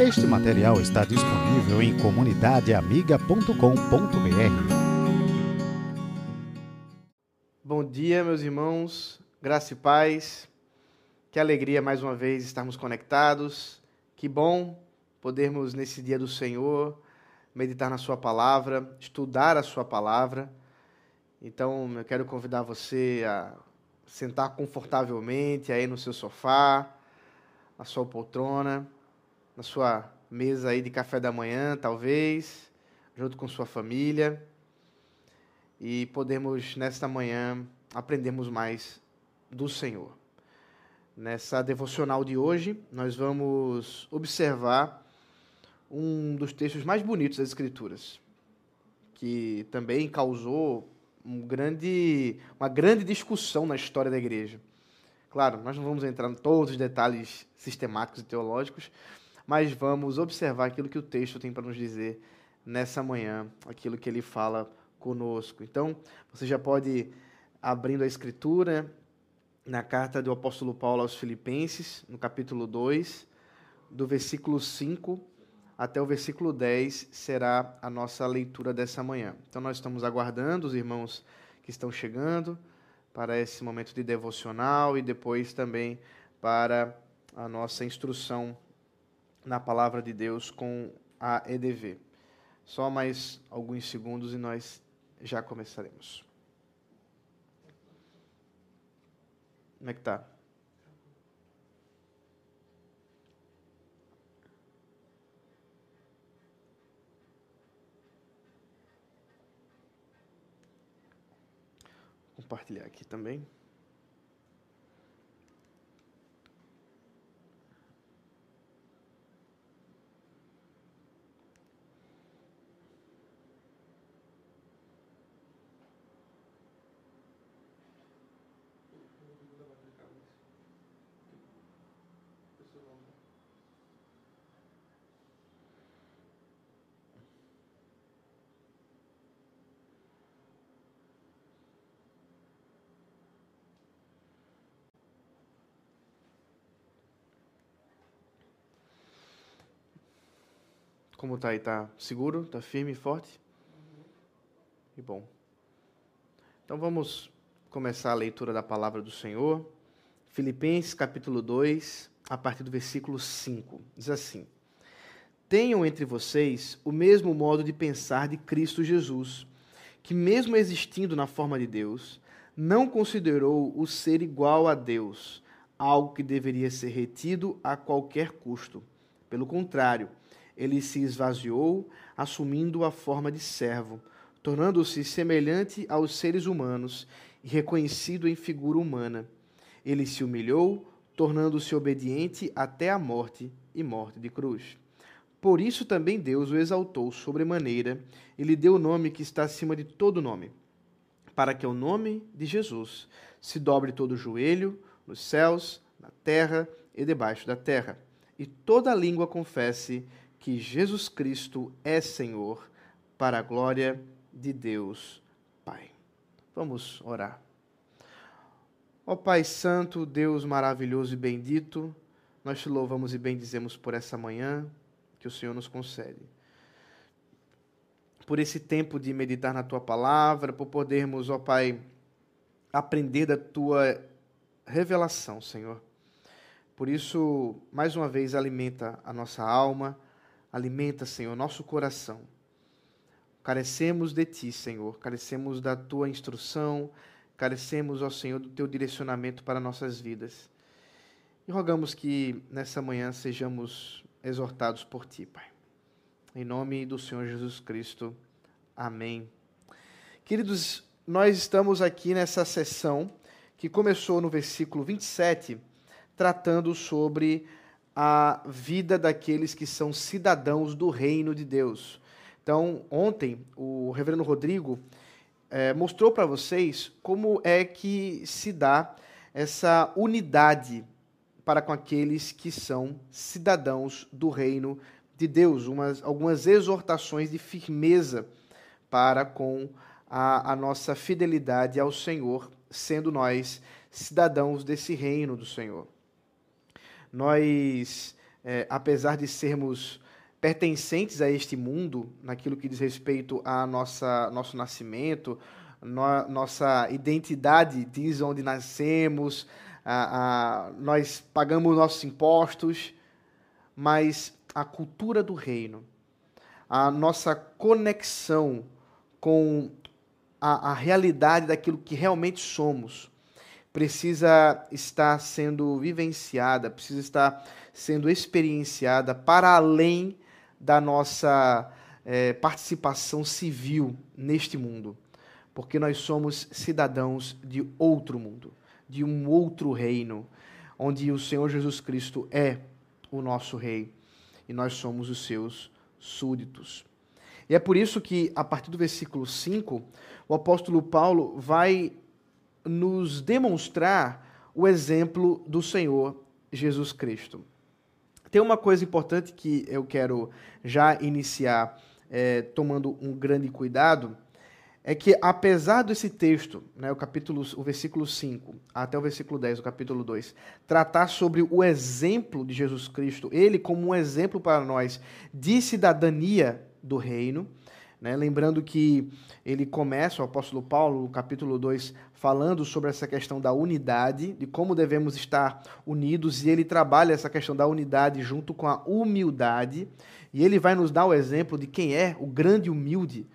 Este material está disponível em comunidadeamiga.com.br. Bom dia, meus irmãos, graça e paz. Que alegria mais uma vez estarmos conectados. Que bom podermos nesse dia do Senhor meditar na Sua palavra, estudar a Sua palavra. Então, eu quero convidar você a sentar confortavelmente aí no seu sofá, na sua poltrona na sua mesa aí de café da manhã, talvez, junto com sua família, e podemos nesta manhã aprendermos mais do Senhor. Nessa devocional de hoje, nós vamos observar um dos textos mais bonitos das Escrituras, que também causou um grande, uma grande discussão na história da igreja. Claro, nós não vamos entrar em todos os detalhes sistemáticos e teológicos, mas vamos observar aquilo que o texto tem para nos dizer nessa manhã, aquilo que ele fala conosco. Então, você já pode abrindo a escritura na carta do apóstolo Paulo aos Filipenses, no capítulo 2, do versículo 5 até o versículo 10 será a nossa leitura dessa manhã. Então nós estamos aguardando os irmãos que estão chegando para esse momento de devocional e depois também para a nossa instrução na palavra de Deus com a EDV. Só mais alguns segundos e nós já começaremos. Como é que tá? Compartilhar aqui também. Como tá aí? Tá seguro? Tá firme e forte? Que bom. Então vamos começar a leitura da palavra do Senhor. Filipenses capítulo 2, a partir do versículo 5. Diz assim: Tenham entre vocês o mesmo modo de pensar de Cristo Jesus, que, mesmo existindo na forma de Deus, não considerou o ser igual a Deus algo que deveria ser retido a qualquer custo. Pelo contrário, ele se esvaziou, assumindo a forma de servo, tornando-se semelhante aos seres humanos e reconhecido em figura humana. Ele se humilhou, tornando-se obediente até a morte e morte de cruz. Por isso também Deus o exaltou sobremaneira e lhe deu o nome que está acima de todo nome, para que o nome de Jesus se dobre todo o joelho, nos céus, na terra e debaixo da terra, e toda língua confesse que Jesus Cristo é Senhor, para a glória de Deus Pai. Vamos orar. Ó Pai Santo, Deus maravilhoso e bendito, nós te louvamos e bendizemos por essa manhã que o Senhor nos concede. Por esse tempo de meditar na tua palavra, por podermos, ó Pai, aprender da tua revelação, Senhor. Por isso, mais uma vez, alimenta a nossa alma Alimenta, Senhor, nosso coração. Carecemos de Ti, Senhor, carecemos da Tua instrução, carecemos, ó Senhor, do Teu direcionamento para nossas vidas. E rogamos que nessa manhã sejamos exortados por Ti, Pai. Em nome do Senhor Jesus Cristo. Amém. Queridos, nós estamos aqui nessa sessão que começou no versículo 27, tratando sobre a vida daqueles que são cidadãos do reino de Deus. Então, ontem, o reverendo Rodrigo é, mostrou para vocês como é que se dá essa unidade para com aqueles que são cidadãos do reino de Deus, umas, algumas exortações de firmeza para com a, a nossa fidelidade ao Senhor, sendo nós cidadãos desse reino do Senhor. Nós é, apesar de sermos pertencentes a este mundo, naquilo que diz respeito a nossa nosso nascimento, no, nossa identidade diz onde nascemos, a, a, nós pagamos nossos impostos, mas a cultura do reino, a nossa conexão com a, a realidade daquilo que realmente somos, precisa estar sendo vivenciada, precisa estar sendo experienciada para além da nossa é, participação civil neste mundo, porque nós somos cidadãos de outro mundo, de um outro reino, onde o Senhor Jesus Cristo é o nosso rei e nós somos os seus súditos. E é por isso que, a partir do versículo 5, o apóstolo Paulo vai nos demonstrar o exemplo do Senhor Jesus Cristo. Tem uma coisa importante que eu quero já iniciar é, tomando um grande cuidado, é que apesar desse texto, né, o capítulo, o versículo 5 até o versículo 10, o capítulo 2, tratar sobre o exemplo de Jesus Cristo, ele como um exemplo para nós de cidadania do reino, né, lembrando que ele começa, o apóstolo Paulo, no capítulo 2, falando sobre essa questão da unidade, de como devemos estar unidos, e ele trabalha essa questão da unidade junto com a humildade, e ele vai nos dar o exemplo de quem é o grande humilde,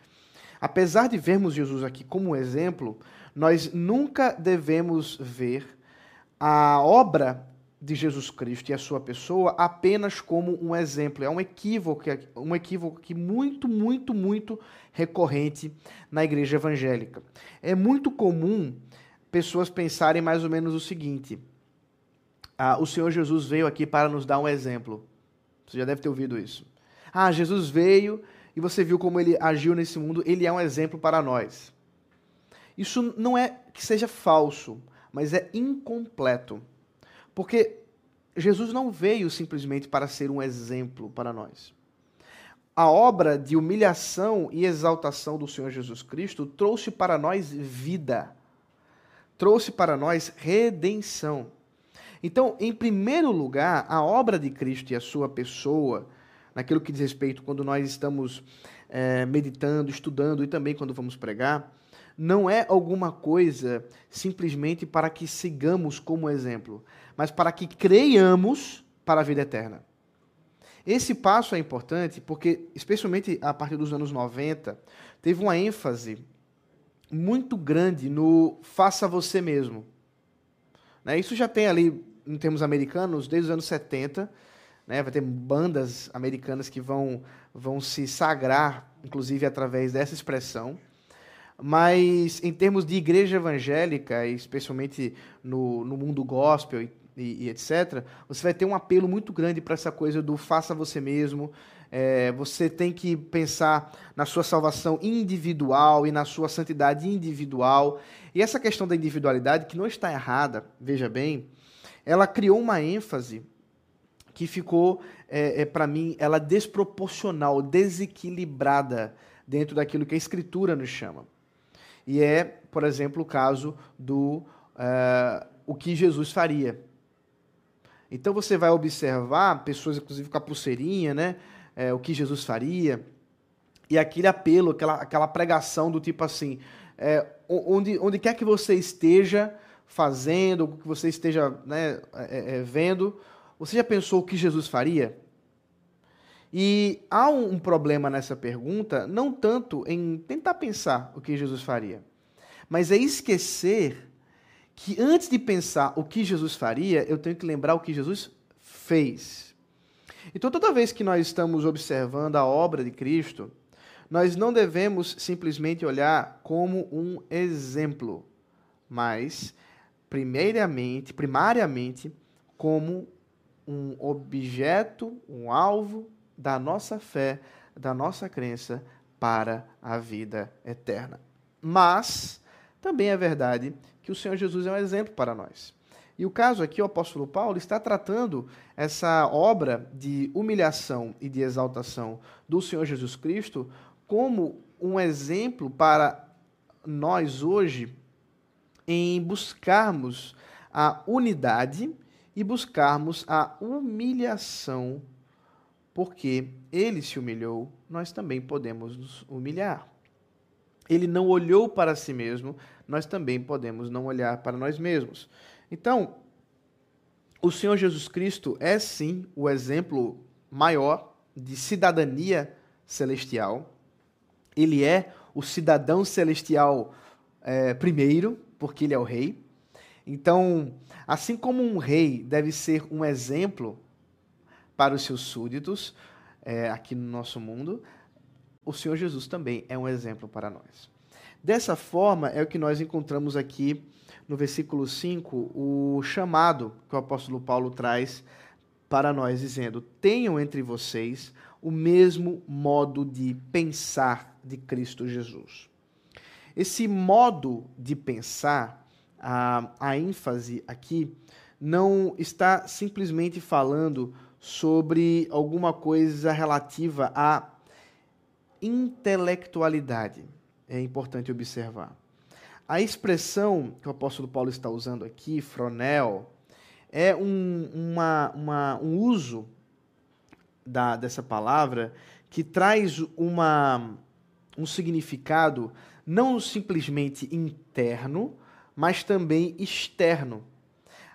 Apesar de vermos Jesus aqui como exemplo, nós nunca devemos ver a obra de Jesus Cristo e a sua pessoa apenas como um exemplo. É um equívoco, um equívoco que muito, muito, muito recorrente na igreja evangélica. É muito comum pessoas pensarem mais ou menos o seguinte: ah, o Senhor Jesus veio aqui para nos dar um exemplo. Você já deve ter ouvido isso. Ah, Jesus veio e você viu como ele agiu nesse mundo, ele é um exemplo para nós. Isso não é que seja falso, mas é incompleto. Porque Jesus não veio simplesmente para ser um exemplo para nós. A obra de humilhação e exaltação do Senhor Jesus Cristo trouxe para nós vida, trouxe para nós redenção. Então, em primeiro lugar, a obra de Cristo e a sua pessoa naquilo que diz respeito quando nós estamos é, meditando, estudando e também quando vamos pregar, não é alguma coisa simplesmente para que sigamos como exemplo, mas para que creiamos para a vida eterna. Esse passo é importante porque, especialmente a partir dos anos 90, teve uma ênfase muito grande no faça você mesmo. Né? Isso já tem ali, em termos americanos, desde os anos 70, né? Vai ter bandas americanas que vão, vão se sagrar, inclusive através dessa expressão. Mas em termos de igreja evangélica, especialmente no, no mundo gospel e, e, e, etc., você vai ter um apelo muito grande para essa coisa do faça você mesmo. É, você tem que pensar na sua salvação individual e na sua santidade individual. E essa questão da individualidade, que não está errada, veja bem, ela criou uma ênfase que ficou, é, é para mim, ela desproporcional, desequilibrada dentro daquilo que a Escritura nos chama. E é, por exemplo, o caso do uh, o que Jesus faria. Então você vai observar pessoas, inclusive com a pulseirinha, né? É, o que Jesus faria. E aquele apelo, aquela, aquela pregação do tipo assim: é, onde, onde quer que você esteja fazendo, o que você esteja né, é, é vendo, você já pensou o que Jesus faria? E há um problema nessa pergunta, não tanto em tentar pensar o que Jesus faria, mas é esquecer que antes de pensar o que Jesus faria, eu tenho que lembrar o que Jesus fez. Então, toda vez que nós estamos observando a obra de Cristo, nós não devemos simplesmente olhar como um exemplo, mas primeiramente, primariamente, como um objeto, um alvo da nossa fé, da nossa crença para a vida eterna. Mas também é verdade que o Senhor Jesus é um exemplo para nós. E o caso aqui, o apóstolo Paulo está tratando essa obra de humilhação e de exaltação do Senhor Jesus Cristo como um exemplo para nós hoje em buscarmos a unidade e buscarmos a humilhação, porque ele se humilhou, nós também podemos nos humilhar. Ele não olhou para si mesmo, nós também podemos não olhar para nós mesmos. Então, o Senhor Jesus Cristo é sim o exemplo maior de cidadania celestial. Ele é o cidadão celestial é, primeiro, porque ele é o rei. Então, assim como um rei deve ser um exemplo para os seus súditos é, aqui no nosso mundo, o Senhor Jesus também é um exemplo para nós. Dessa forma, é o que nós encontramos aqui no versículo 5, o chamado que o apóstolo Paulo traz para nós, dizendo: Tenham entre vocês o mesmo modo de pensar de Cristo Jesus. Esse modo de pensar a, a ênfase aqui não está simplesmente falando sobre alguma coisa relativa à intelectualidade. É importante observar. A expressão que o apóstolo Paulo está usando aqui, fronel, é um, uma, uma, um uso da, dessa palavra que traz uma, um significado não simplesmente interno, mas também externo.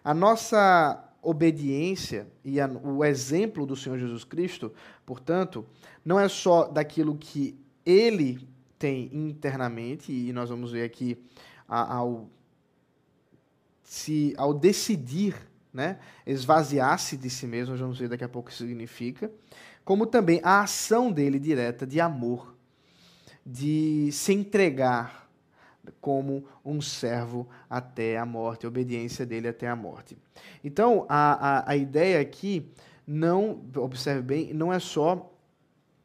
A nossa obediência e a, o exemplo do Senhor Jesus Cristo, portanto, não é só daquilo que ele tem internamente, e nós vamos ver aqui ao, se, ao decidir né, esvaziar-se de si mesmo, nós vamos ver daqui a pouco o que significa, como também a ação dele direta de amor, de se entregar como um servo até a morte, a obediência dele até a morte. Então, a, a, a ideia aqui, não, observe bem, não é só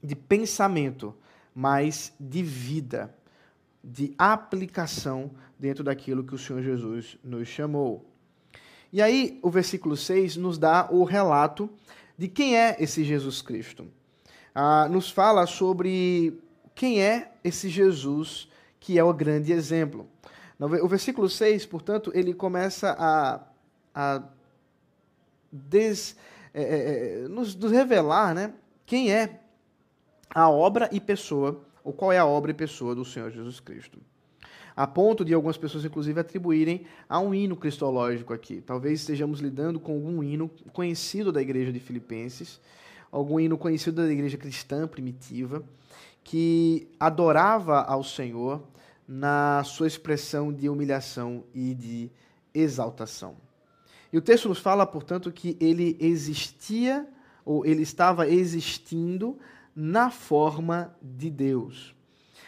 de pensamento, mas de vida, de aplicação dentro daquilo que o Senhor Jesus nos chamou. E aí, o versículo 6 nos dá o relato de quem é esse Jesus Cristo. Ah, nos fala sobre quem é esse Jesus que é o grande exemplo. O versículo 6, portanto, ele começa a, a des, é, é, é, nos, nos revelar né, quem é a obra e pessoa, ou qual é a obra e pessoa do Senhor Jesus Cristo. A ponto de algumas pessoas, inclusive, atribuírem a um hino cristológico aqui. Talvez estejamos lidando com algum hino conhecido da igreja de Filipenses, algum hino conhecido da igreja cristã primitiva, que adorava ao Senhor na sua expressão de humilhação e de exaltação. E o texto nos fala, portanto, que ele existia, ou ele estava existindo na forma de Deus.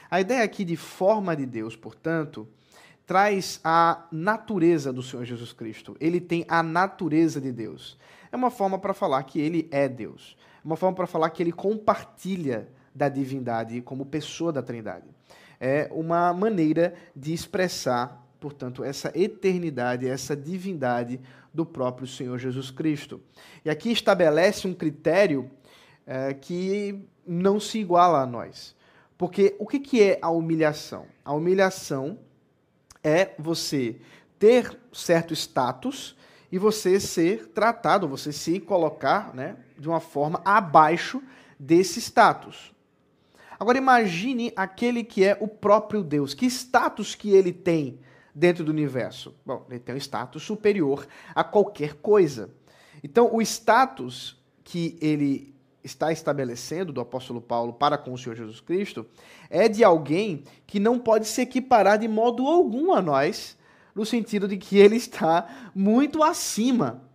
A ideia aqui de forma de Deus, portanto, traz a natureza do Senhor Jesus Cristo. Ele tem a natureza de Deus. É uma forma para falar que ele é Deus. É uma forma para falar que ele compartilha da divindade como pessoa da Trindade é uma maneira de expressar, portanto, essa eternidade, essa divindade do próprio Senhor Jesus Cristo. E aqui estabelece um critério é, que não se iguala a nós. Porque o que, que é a humilhação? A humilhação é você ter certo status e você ser tratado, você se colocar né, de uma forma abaixo desse status. Agora imagine aquele que é o próprio Deus. Que status que ele tem dentro do universo? Bom, ele tem um status superior a qualquer coisa. Então, o status que ele está estabelecendo do apóstolo Paulo para com o Senhor Jesus Cristo é de alguém que não pode se equiparar de modo algum a nós, no sentido de que ele está muito acima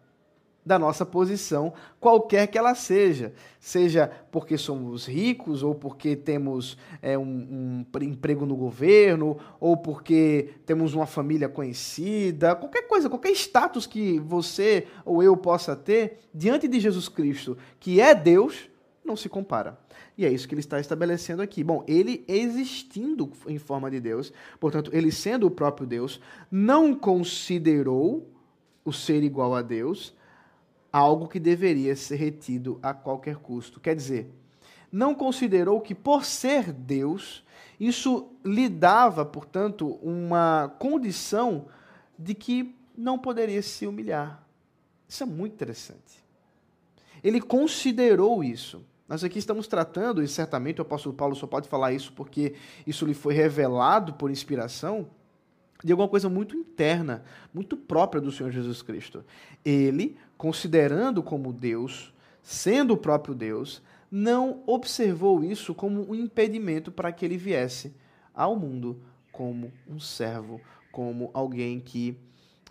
da nossa posição, qualquer que ela seja. Seja porque somos ricos, ou porque temos é, um, um, emprego no governo, ou porque temos uma família conhecida, qualquer coisa, qualquer status que você ou eu possa ter diante de Jesus Cristo, que é Deus, não se compara. E é isso que ele está estabelecendo aqui. Bom, ele existindo em forma de Deus, portanto, ele sendo o próprio Deus, não considerou o ser igual a Deus algo que deveria ser retido a qualquer custo. Quer dizer, não considerou que, por ser Deus, isso lhe dava, portanto, uma condição de que não poderia se humilhar. Isso é muito interessante. Ele considerou isso. Nós aqui estamos tratando, e certamente o apóstolo Paulo só pode falar isso porque isso lhe foi revelado por inspiração, de alguma coisa muito interna, muito própria do Senhor Jesus Cristo. Ele, considerando como Deus, sendo o próprio Deus, não observou isso como um impedimento para que ele viesse ao mundo como um servo, como alguém que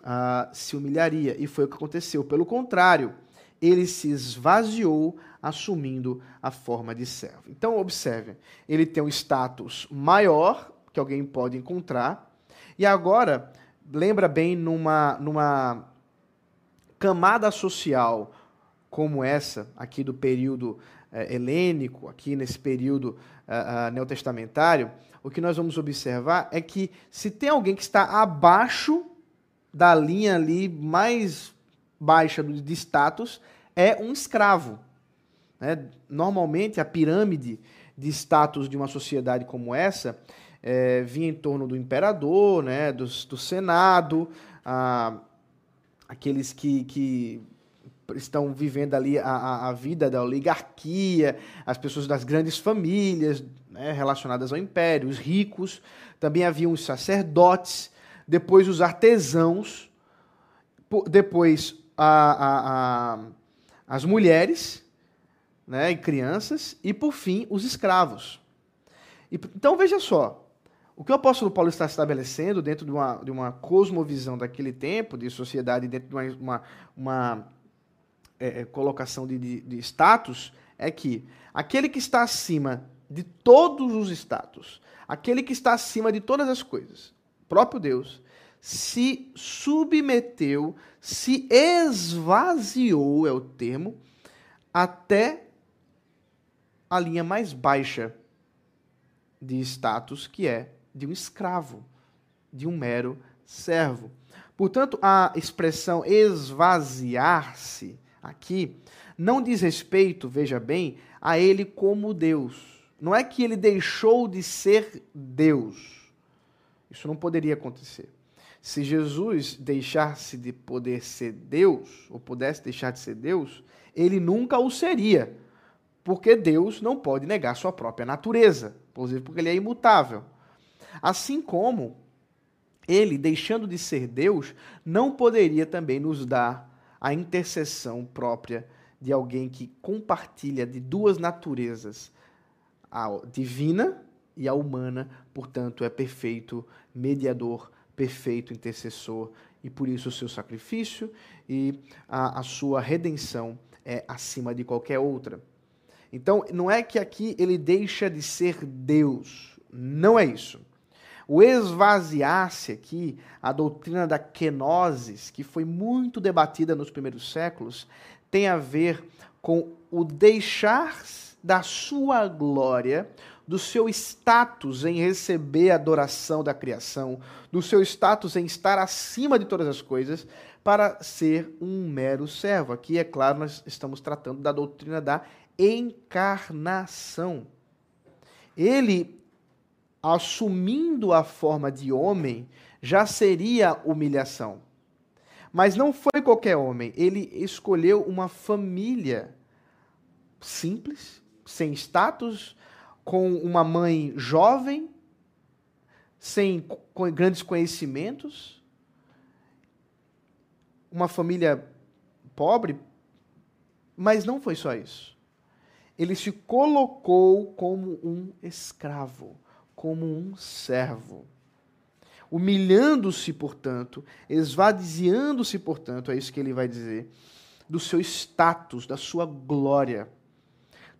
uh, se humilharia. E foi o que aconteceu. Pelo contrário, ele se esvaziou, assumindo a forma de servo. Então, observe, ele tem um status maior que alguém pode encontrar, e agora, lembra bem numa, numa camada social como essa, aqui do período é, helênico, aqui nesse período uh, uh, neotestamentário, o que nós vamos observar é que se tem alguém que está abaixo da linha ali mais baixa de status, é um escravo. Né? Normalmente, a pirâmide de status de uma sociedade como essa é, vinha em torno do imperador, né, do, do senado, a, aqueles que, que estão vivendo ali a, a, vida da oligarquia, as pessoas das grandes famílias né, relacionadas ao império, os ricos, também havia os sacerdotes, depois os artesãos, depois a, as mulheres né, e crianças, e por fim os escravos. Então veja só, o que o apóstolo Paulo está estabelecendo dentro de uma, de uma cosmovisão daquele tempo, de sociedade, dentro de uma, uma, uma é, é, colocação de, de, de status, é que aquele que está acima de todos os status, aquele que está acima de todas as coisas, próprio Deus, se submeteu, se esvaziou, é o termo, até a linha mais baixa de status, que é de um escravo, de um mero servo. Portanto, a expressão esvaziar-se aqui não diz respeito, veja bem, a ele como Deus. Não é que ele deixou de ser Deus. Isso não poderia acontecer. Se Jesus deixasse de poder ser Deus, ou pudesse deixar de ser Deus, ele nunca o seria. Porque Deus não pode negar sua própria natureza, inclusive porque ele é imutável. Assim como ele, deixando de ser Deus, não poderia também nos dar a intercessão própria de alguém que compartilha de duas naturezas, a divina e a humana, portanto, é perfeito mediador, perfeito intercessor, e por isso o seu sacrifício e a, a sua redenção é acima de qualquer outra. Então, não é que aqui ele deixa de ser Deus, não é isso. O esvaziar-se aqui, a doutrina da kenosis, que foi muito debatida nos primeiros séculos, tem a ver com o deixar da sua glória, do seu status em receber a adoração da criação, do seu status em estar acima de todas as coisas, para ser um mero servo. Aqui, é claro, nós estamos tratando da doutrina da encarnação. Ele assumindo a forma de homem, já seria humilhação. Mas não foi qualquer homem, ele escolheu uma família simples, sem status, com uma mãe jovem, sem grandes conhecimentos, uma família pobre, mas não foi só isso. Ele se colocou como um escravo como um servo. Humilhando-se, portanto, esvaziando-se, portanto, é isso que ele vai dizer, do seu status, da sua glória,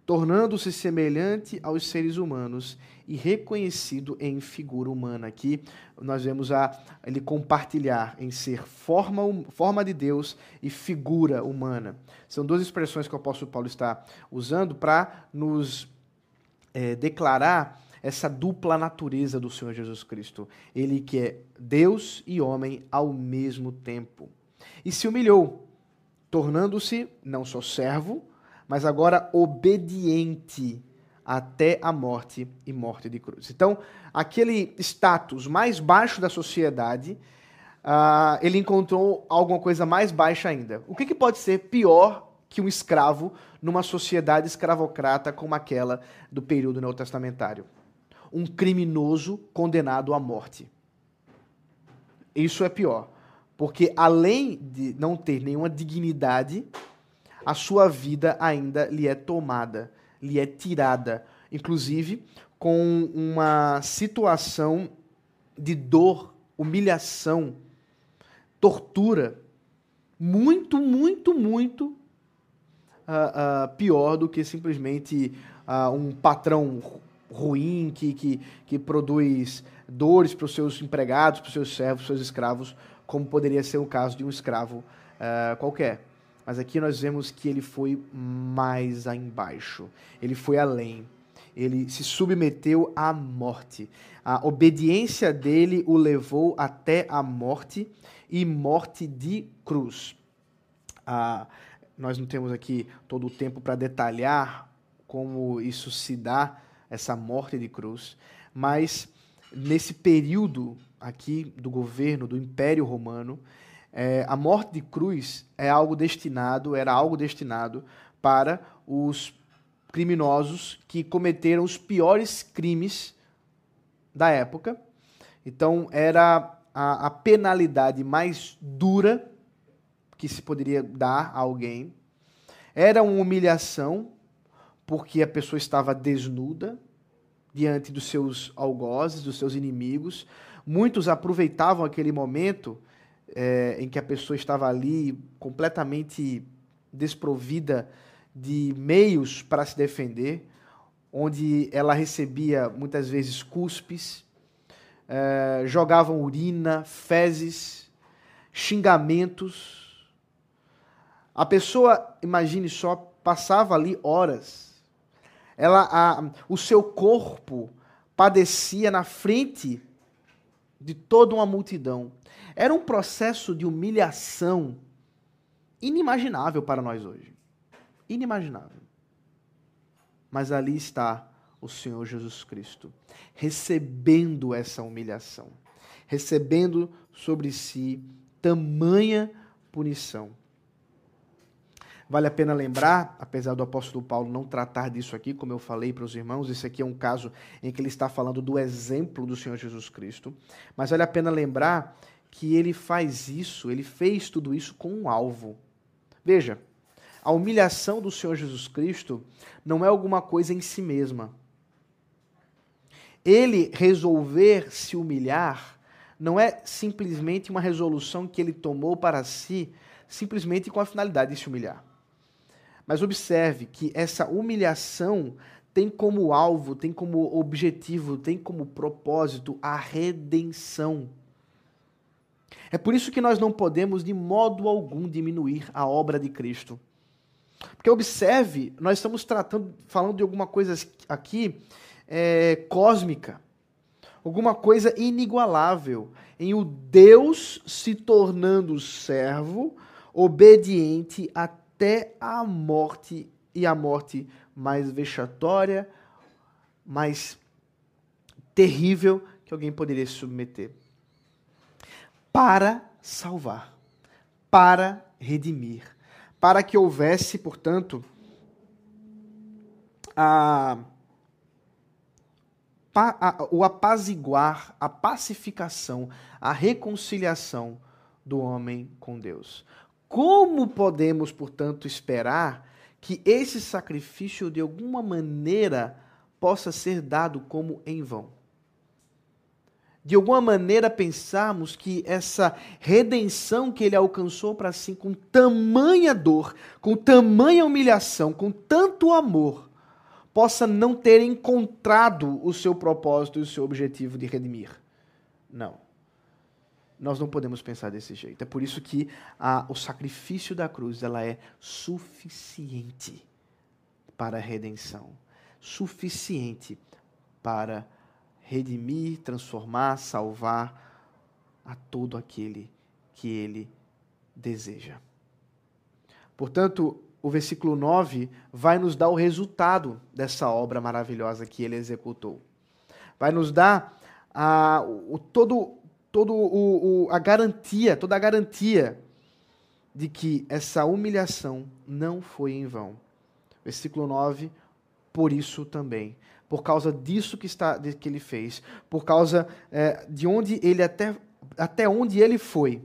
tornando-se semelhante aos seres humanos e reconhecido em figura humana. Aqui nós vemos a, ele compartilhar em ser forma, forma de Deus e figura humana. São duas expressões que o apóstolo Paulo está usando para nos é, declarar essa dupla natureza do Senhor Jesus Cristo. Ele que é Deus e homem ao mesmo tempo. E se humilhou, tornando-se não só servo, mas agora obediente até a morte e morte de cruz. Então, aquele status mais baixo da sociedade, uh, ele encontrou alguma coisa mais baixa ainda. O que, que pode ser pior que um escravo numa sociedade escravocrata como aquela do período neotestamentário? Um criminoso condenado à morte. Isso é pior. Porque além de não ter nenhuma dignidade, a sua vida ainda lhe é tomada, lhe é tirada, inclusive com uma situação de dor, humilhação, tortura, muito, muito, muito uh, uh, pior do que simplesmente uh, um patrão ruim que, que, que produz dores para os seus empregados, para os seus servos, para os seus escravos, como poderia ser o caso de um escravo qualquer. Mas aqui nós vemos que ele foi mais embaixo, ele foi além. Ele se submeteu à morte. A obediência dele o levou até a morte e morte de cruz. Ah, nós não temos aqui todo o tempo para detalhar como isso se dá, essa morte de cruz, mas nesse período aqui do governo do Império Romano, é, a morte de cruz é algo destinado, era algo destinado para os criminosos que cometeram os piores crimes da época. Então, era a, a penalidade mais dura que se poderia dar a alguém. Era uma humilhação, porque a pessoa estava desnuda diante dos seus algozes, dos seus inimigos. Muitos aproveitavam aquele momento é, em que a pessoa estava ali completamente desprovida de meios para se defender, onde ela recebia muitas vezes cuspes, é, jogavam urina, fezes, xingamentos. A pessoa, imagine só, passava ali horas. Ela, a, o seu corpo padecia na frente de toda uma multidão. Era um processo de humilhação inimaginável para nós hoje. Inimaginável. Mas ali está o Senhor Jesus Cristo, recebendo essa humilhação, recebendo sobre si tamanha punição. Vale a pena lembrar, apesar do apóstolo Paulo não tratar disso aqui, como eu falei para os irmãos, esse aqui é um caso em que ele está falando do exemplo do Senhor Jesus Cristo, mas vale a pena lembrar que ele faz isso, ele fez tudo isso com um alvo. Veja, a humilhação do Senhor Jesus Cristo não é alguma coisa em si mesma. Ele resolver se humilhar não é simplesmente uma resolução que ele tomou para si, simplesmente com a finalidade de se humilhar. Mas observe que essa humilhação tem como alvo, tem como objetivo, tem como propósito a redenção. É por isso que nós não podemos, de modo algum, diminuir a obra de Cristo. Porque observe, nós estamos tratando, falando de alguma coisa aqui é, cósmica, alguma coisa inigualável, em o Deus se tornando servo, obediente até a morte e a morte mais vexatória, mais terrível que alguém poderia submeter. Para salvar, para redimir para que houvesse, portanto, a, a, o apaziguar, a pacificação, a reconciliação do homem com Deus. Como podemos, portanto, esperar que esse sacrifício de alguma maneira possa ser dado como em vão? de alguma maneira pensarmos que essa redenção que ele alcançou para si com tamanha dor, com tamanha humilhação, com tanto amor, possa não ter encontrado o seu propósito e o seu objetivo de redimir. Não. Nós não podemos pensar desse jeito. É por isso que a, o sacrifício da cruz ela é suficiente para a redenção, suficiente para redimir, transformar, salvar a todo aquele que ele deseja. Portanto, o versículo 9 vai nos dar o resultado dessa obra maravilhosa que ele executou. Vai nos dar a, o, todo todo o, o, a garantia, toda a garantia de que essa humilhação não foi em vão. Versículo 9, por isso também. Por causa disso que, está, que ele fez, por causa é, de onde ele até, até onde ele foi,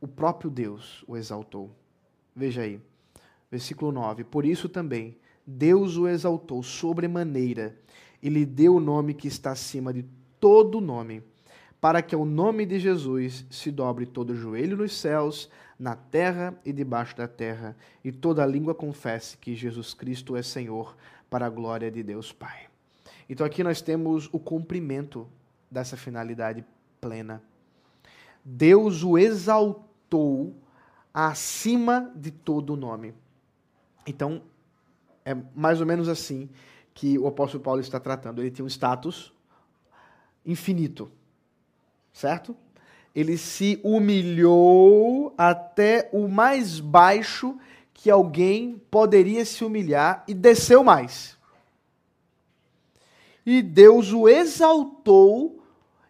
o próprio Deus o exaltou. Veja aí, versículo 9. Por isso também, Deus o exaltou sobremaneira e lhe deu o nome que está acima de todo nome, para que ao nome de Jesus se dobre todo joelho nos céus, na terra e debaixo da terra, e toda língua confesse que Jesus Cristo é Senhor, para a glória de Deus Pai. Então aqui nós temos o cumprimento dessa finalidade plena. Deus o exaltou acima de todo nome. Então, é mais ou menos assim que o apóstolo Paulo está tratando. Ele tinha um status infinito, certo? Ele se humilhou até o mais baixo que alguém poderia se humilhar e desceu mais. E Deus o exaltou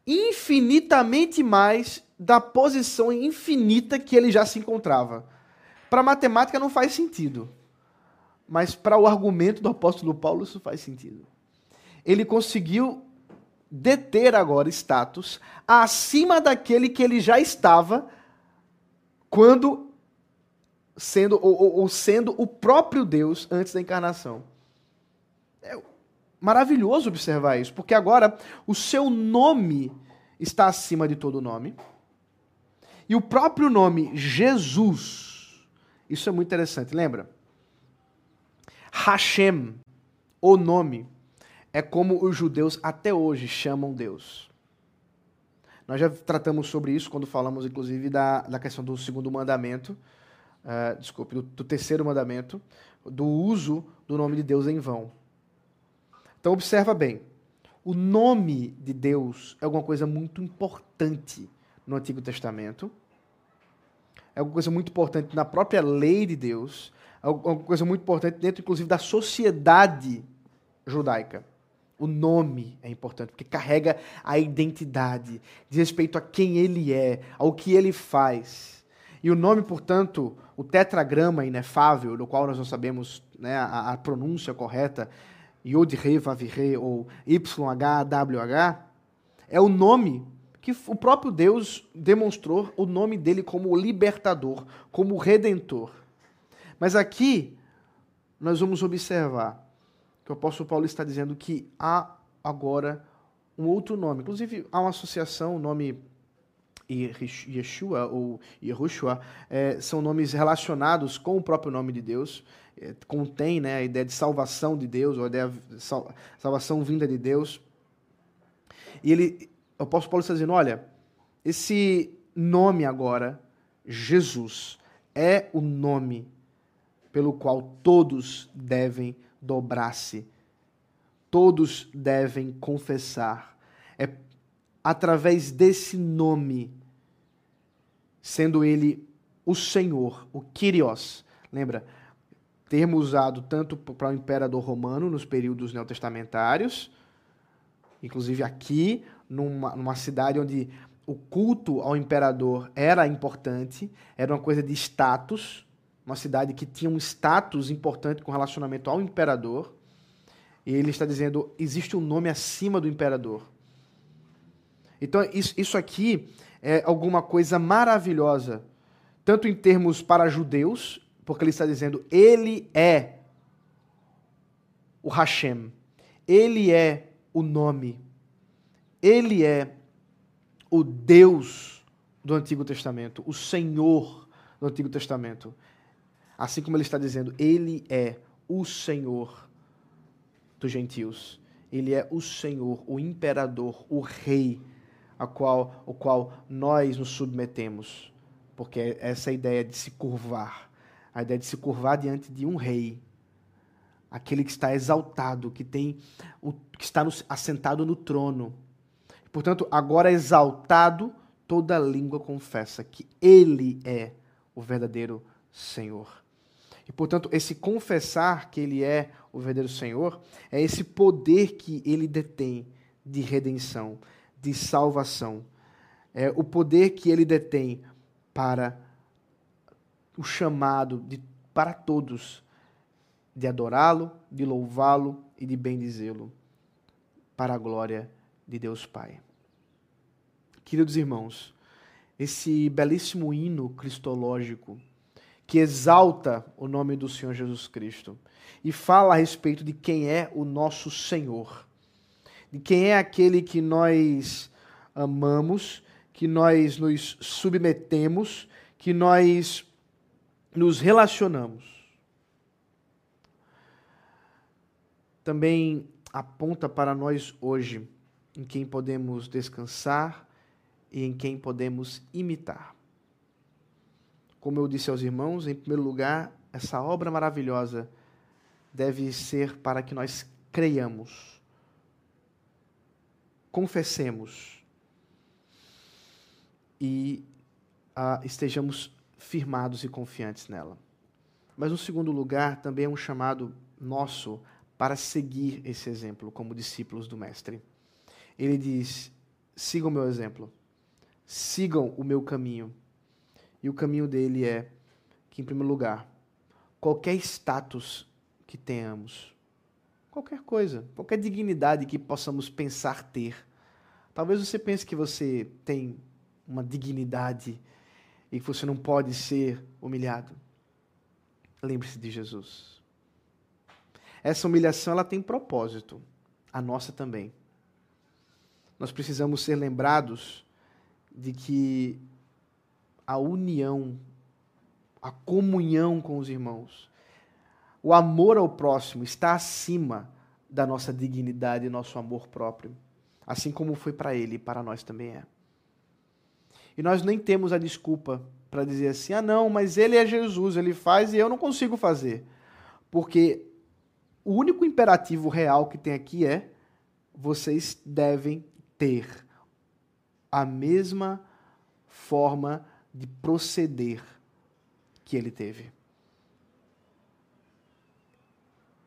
infinitamente mais da posição infinita que ele já se encontrava. Para matemática não faz sentido mas para o argumento do apóstolo Paulo isso faz sentido. Ele conseguiu deter agora status acima daquele que ele já estava quando sendo ou, ou sendo o próprio Deus antes da encarnação. É maravilhoso observar isso, porque agora o seu nome está acima de todo nome. E o próprio nome Jesus, isso é muito interessante, lembra? Hashem, o nome, é como os judeus até hoje chamam Deus. Nós já tratamos sobre isso quando falamos, inclusive, da, da questão do segundo mandamento, uh, desculpe, do, do terceiro mandamento, do uso do nome de Deus em vão. Então, observa bem. O nome de Deus é alguma coisa muito importante no Antigo Testamento. É alguma coisa muito importante na própria lei de Deus uma coisa muito importante dentro, inclusive, da sociedade judaica. O nome é importante, porque carrega a identidade, diz respeito a quem ele é, ao que ele faz. E o nome, portanto, o tetragrama inefável, do qual nós não sabemos né, a, a, pronúncia correta, Yod Re Vav Re ou YHWH, é o nome que o próprio Deus demonstrou o nome dele como libertador, como redentor. Mas aqui nós vamos observar que o apóstolo Paulo está dizendo que há agora um outro nome. Inclusive, há uma associação, o nome Yeshua ou Yehoshua é, são nomes relacionados com o próprio nome de Deus. É, contém né, a ideia de salvação de Deus, ou a ideia de sal, salvação vinda de Deus. E ele, o apóstolo Paulo está dizendo: olha, esse nome agora, Jesus, é o nome pelo qual todos devem dobrar-se, todos devem confessar. É através desse nome, sendo ele o Senhor, o Kyrios. Lembra? Termo usado tanto para o imperador romano nos períodos neotestamentários, inclusive aqui, numa, numa cidade onde o culto ao imperador era importante, era uma coisa de status uma cidade que tinha um status importante com relacionamento ao imperador. E ele está dizendo: existe um nome acima do imperador. Então, isso, aqui é alguma coisa maravilhosa, tanto em termos para judeus, porque ele está dizendo: ele é o Hashem, ele é o nome, ele é o Deus do Antigo Testamento, o Senhor do Antigo Testamento. Assim como ele está dizendo, ele é o Senhor dos gentios. Ele é o Senhor, o imperador, o rei, a qual, o qual nós nos submetemos. Porque é essa ideia de se curvar, a ideia de se curvar diante de um rei, aquele que está exaltado, que tem o, que está no, assentado no trono. Portanto, agora exaltado, toda língua confessa que ele é o verdadeiro Senhor. E, portanto, esse confessar que ele é o verdadeiro Senhor é esse poder que ele detém de redenção, de salvação. É o poder que ele detém para o chamado de, para todos de adorá-lo, de louvá-lo e de bendizê-lo para a glória de Deus Pai. Queridos irmãos, esse belíssimo hino cristológico que exalta o nome do Senhor Jesus Cristo e fala a respeito de quem é o nosso Senhor, de quem é aquele que nós amamos, que nós nos submetemos, que nós nos relacionamos. Também aponta para nós hoje em quem podemos descansar e em quem podemos imitar. Como eu disse aos irmãos, em primeiro lugar, essa obra maravilhosa deve ser para que nós creiamos, confessemos e ah, estejamos firmados e confiantes nela. Mas, no segundo lugar, também é um chamado nosso para seguir esse exemplo como discípulos do Mestre. Ele diz: sigam o meu exemplo, sigam o meu caminho. E o caminho dele é que, em primeiro lugar, qualquer status que tenhamos, qualquer coisa, qualquer dignidade que possamos pensar ter. Talvez você pense que você tem uma dignidade e que você não pode ser humilhado. Lembre-se de Jesus. Essa humilhação ela tem propósito, a nossa também. Nós precisamos ser lembrados de que a união, a comunhão com os irmãos, o amor ao próximo está acima da nossa dignidade e nosso amor próprio, assim como foi para ele e para nós também é. E nós nem temos a desculpa para dizer assim: ah, não, mas ele é Jesus, ele faz e eu não consigo fazer. Porque o único imperativo real que tem aqui é: vocês devem ter a mesma forma de proceder que ele teve.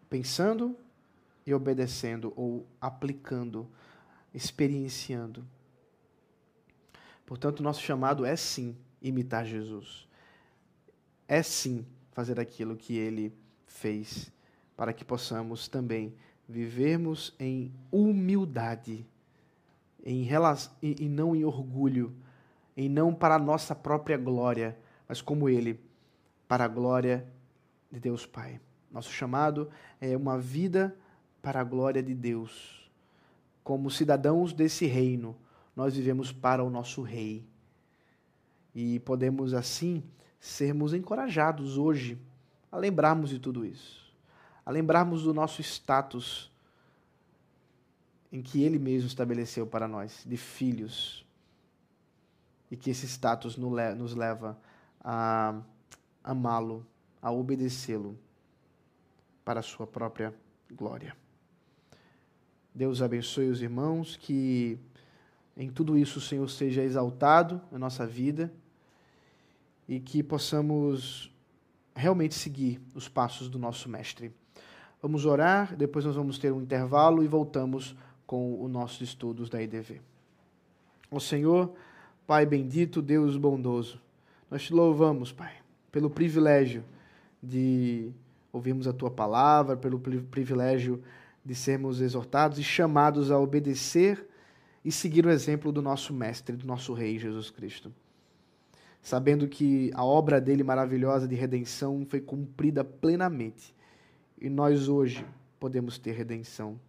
Pensando e obedecendo, ou aplicando, experienciando. Portanto, nosso chamado é sim imitar Jesus. É sim fazer aquilo que ele fez, para que possamos também vivermos em humildade, em relação, e não em orgulho, em não para a nossa própria glória, mas como ele, para a glória de Deus Pai. Nosso chamado é uma vida para a glória de Deus. Como cidadãos desse reino, nós vivemos para o nosso Rei. E podemos, assim, sermos encorajados hoje a lembrarmos de tudo isso, a lembrarmos do nosso status em que Ele mesmo estabeleceu para nós, de filhos, e que esse status nos leva a amá-lo, a obedecê-lo para a sua própria glória. Deus abençoe os irmãos que em tudo isso o Senhor seja exaltado na nossa vida e que possamos realmente seguir os passos do nosso Mestre. Vamos orar, depois nós vamos ter um intervalo e voltamos com os nossos estudos da IDV. O Senhor, Pai bendito, Deus bondoso, nós te louvamos, Pai, pelo privilégio de ouvirmos a tua palavra, pelo privilégio de sermos exortados e chamados a obedecer e seguir o exemplo do nosso Mestre, do nosso Rei Jesus Cristo. Sabendo que a obra dele maravilhosa de redenção foi cumprida plenamente e nós hoje podemos ter redenção.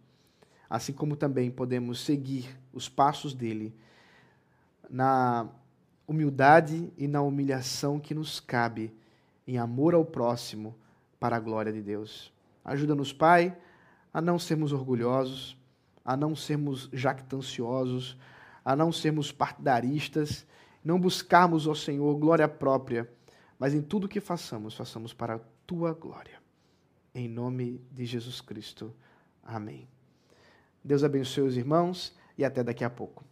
Assim como também podemos seguir os passos dele na humildade e na humilhação que nos cabe em amor ao próximo para a glória de Deus. Ajuda-nos, Pai, a não sermos orgulhosos, a não sermos jactanciosos, a não sermos partidaristas, não buscarmos ao Senhor glória própria, mas em tudo que façamos, façamos para a tua glória. Em nome de Jesus Cristo. Amém. Deus abençoe os irmãos e até daqui a pouco.